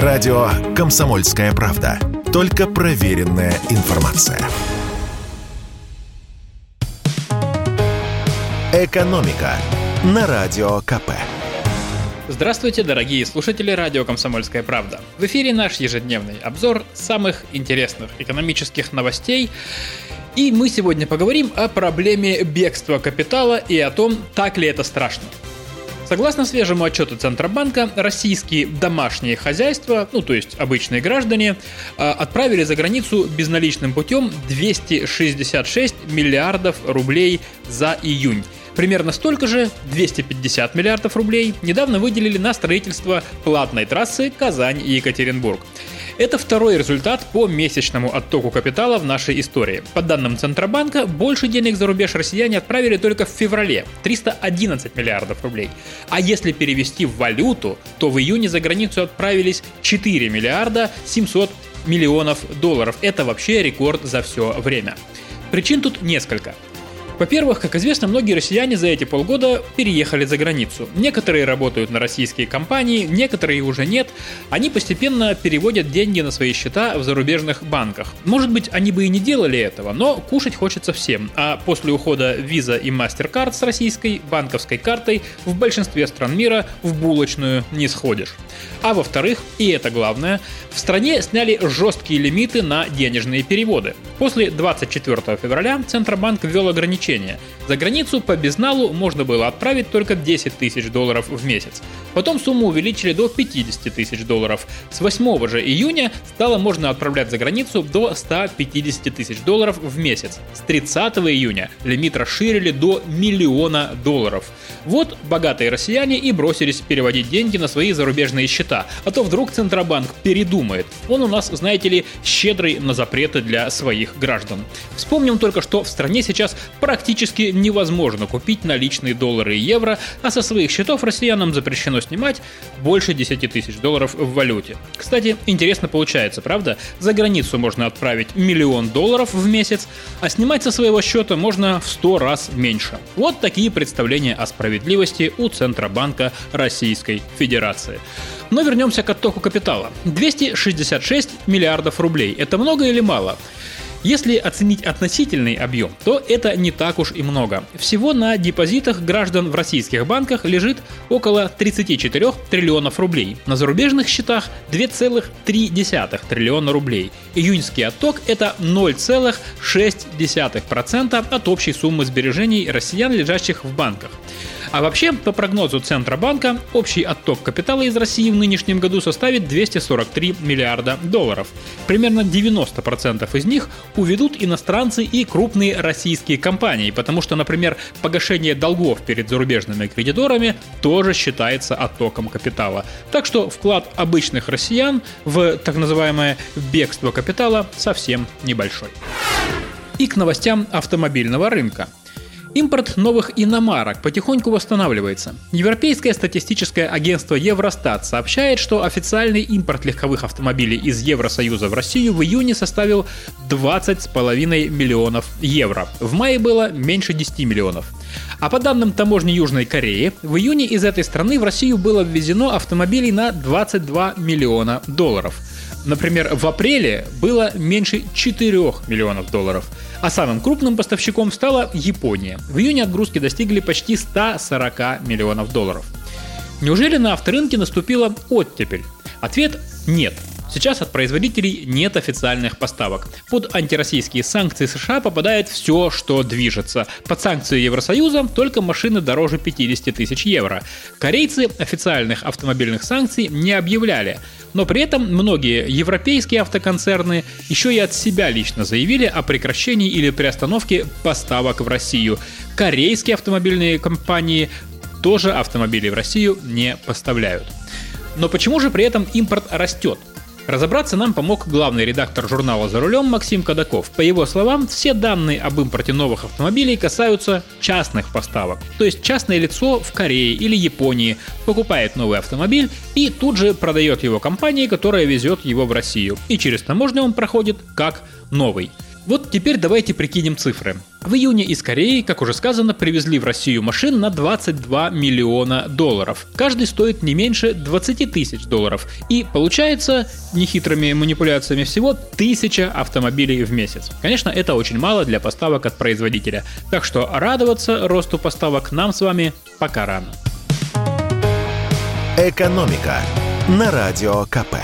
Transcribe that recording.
Радио «Комсомольская правда». Только проверенная информация. «Экономика» на Радио КП. Здравствуйте, дорогие слушатели радио «Комсомольская правда». В эфире наш ежедневный обзор самых интересных экономических новостей. И мы сегодня поговорим о проблеме бегства капитала и о том, так ли это страшно. Согласно свежему отчету Центробанка, российские домашние хозяйства, ну то есть обычные граждане, а, отправили за границу безналичным путем 266 миллиардов рублей за июнь. Примерно столько же, 250 миллиардов рублей, недавно выделили на строительство платной трассы Казань-Екатеринбург. Это второй результат по месячному оттоку капитала в нашей истории. По данным Центробанка, больше денег за рубеж россияне отправили только в феврале – 311 миллиардов рублей. А если перевести в валюту, то в июне за границу отправились 4 миллиарда 700 миллионов долларов. Это вообще рекорд за все время. Причин тут несколько. Во-первых, как известно, многие россияне за эти полгода переехали за границу. Некоторые работают на российские компании, некоторые уже нет. Они постепенно переводят деньги на свои счета в зарубежных банках. Может быть, они бы и не делали этого, но кушать хочется всем. А после ухода Visa и MasterCard с российской банковской картой в большинстве стран мира в булочную не сходишь. А во-вторых, и это главное, в стране сняли жесткие лимиты на денежные переводы. После 24 февраля Центробанк ввел ограничения. За границу по безналу можно было отправить только 10 тысяч долларов в месяц. Потом сумму увеличили до 50 тысяч долларов. С 8 же июня стало можно отправлять за границу до 150 тысяч долларов в месяц. С 30 июня лимит расширили до миллиона долларов. Вот богатые россияне и бросились переводить деньги на свои зарубежные счета, а то вдруг Центробанк передумает. Он у нас, знаете ли, щедрый на запреты для своих граждан. Вспомним только, что в стране сейчас практически невозможно купить наличные доллары и евро, а со своих счетов россиянам запрещено снимать больше 10 тысяч долларов в валюте. Кстати, интересно получается, правда? За границу можно отправить миллион долларов в месяц, а снимать со своего счета можно в 100 раз меньше. Вот такие представления о справедливости у Центробанка Российской Федерации. Но вернемся к оттоку капитала. 266 миллиардов рублей. Это много или мало? Если оценить относительный объем, то это не так уж и много. Всего на депозитах граждан в российских банках лежит около 34 триллионов рублей. На зарубежных счетах 2,3 триллиона рублей. Июньский отток – это 0,6% от общей суммы сбережений россиян, лежащих в банках. А вообще, по прогнозу Центробанка, общий отток капитала из России в нынешнем году составит 243 миллиарда долларов. Примерно 90% из них уведут иностранцы и крупные российские компании, потому что, например, погашение долгов перед зарубежными кредиторами тоже считается оттоком капитала. Так что вклад обычных россиян в так называемое бегство капитала совсем небольшой. И к новостям автомобильного рынка. Импорт новых иномарок потихоньку восстанавливается. Европейское статистическое агентство Евростат сообщает, что официальный импорт легковых автомобилей из Евросоюза в Россию в июне составил 20,5 миллионов евро. В мае было меньше 10 миллионов. А по данным таможни Южной Кореи, в июне из этой страны в Россию было ввезено автомобилей на 22 миллиона долларов – Например, в апреле было меньше 4 миллионов долларов. А самым крупным поставщиком стала Япония. В июне отгрузки достигли почти 140 миллионов долларов. Неужели на авторынке наступила оттепель? Ответ – нет. Сейчас от производителей нет официальных поставок. Под антироссийские санкции США попадает все, что движется. Под санкции Евросоюза только машины дороже 50 тысяч евро. Корейцы официальных автомобильных санкций не объявляли. Но при этом многие европейские автоконцерны еще и от себя лично заявили о прекращении или приостановке поставок в Россию. Корейские автомобильные компании тоже автомобили в Россию не поставляют. Но почему же при этом импорт растет? Разобраться нам помог главный редактор журнала «За рулем» Максим Кадаков. По его словам, все данные об импорте новых автомобилей касаются частных поставок. То есть частное лицо в Корее или Японии покупает новый автомобиль и тут же продает его компании, которая везет его в Россию. И через таможню он проходит как новый. Вот теперь давайте прикинем цифры. В июне из Кореи, как уже сказано, привезли в Россию машин на 22 миллиона долларов. Каждый стоит не меньше 20 тысяч долларов. И получается, нехитрыми манипуляциями всего, 1000 автомобилей в месяц. Конечно, это очень мало для поставок от производителя. Так что радоваться росту поставок нам с вами пока рано. «Экономика» на Радио КП.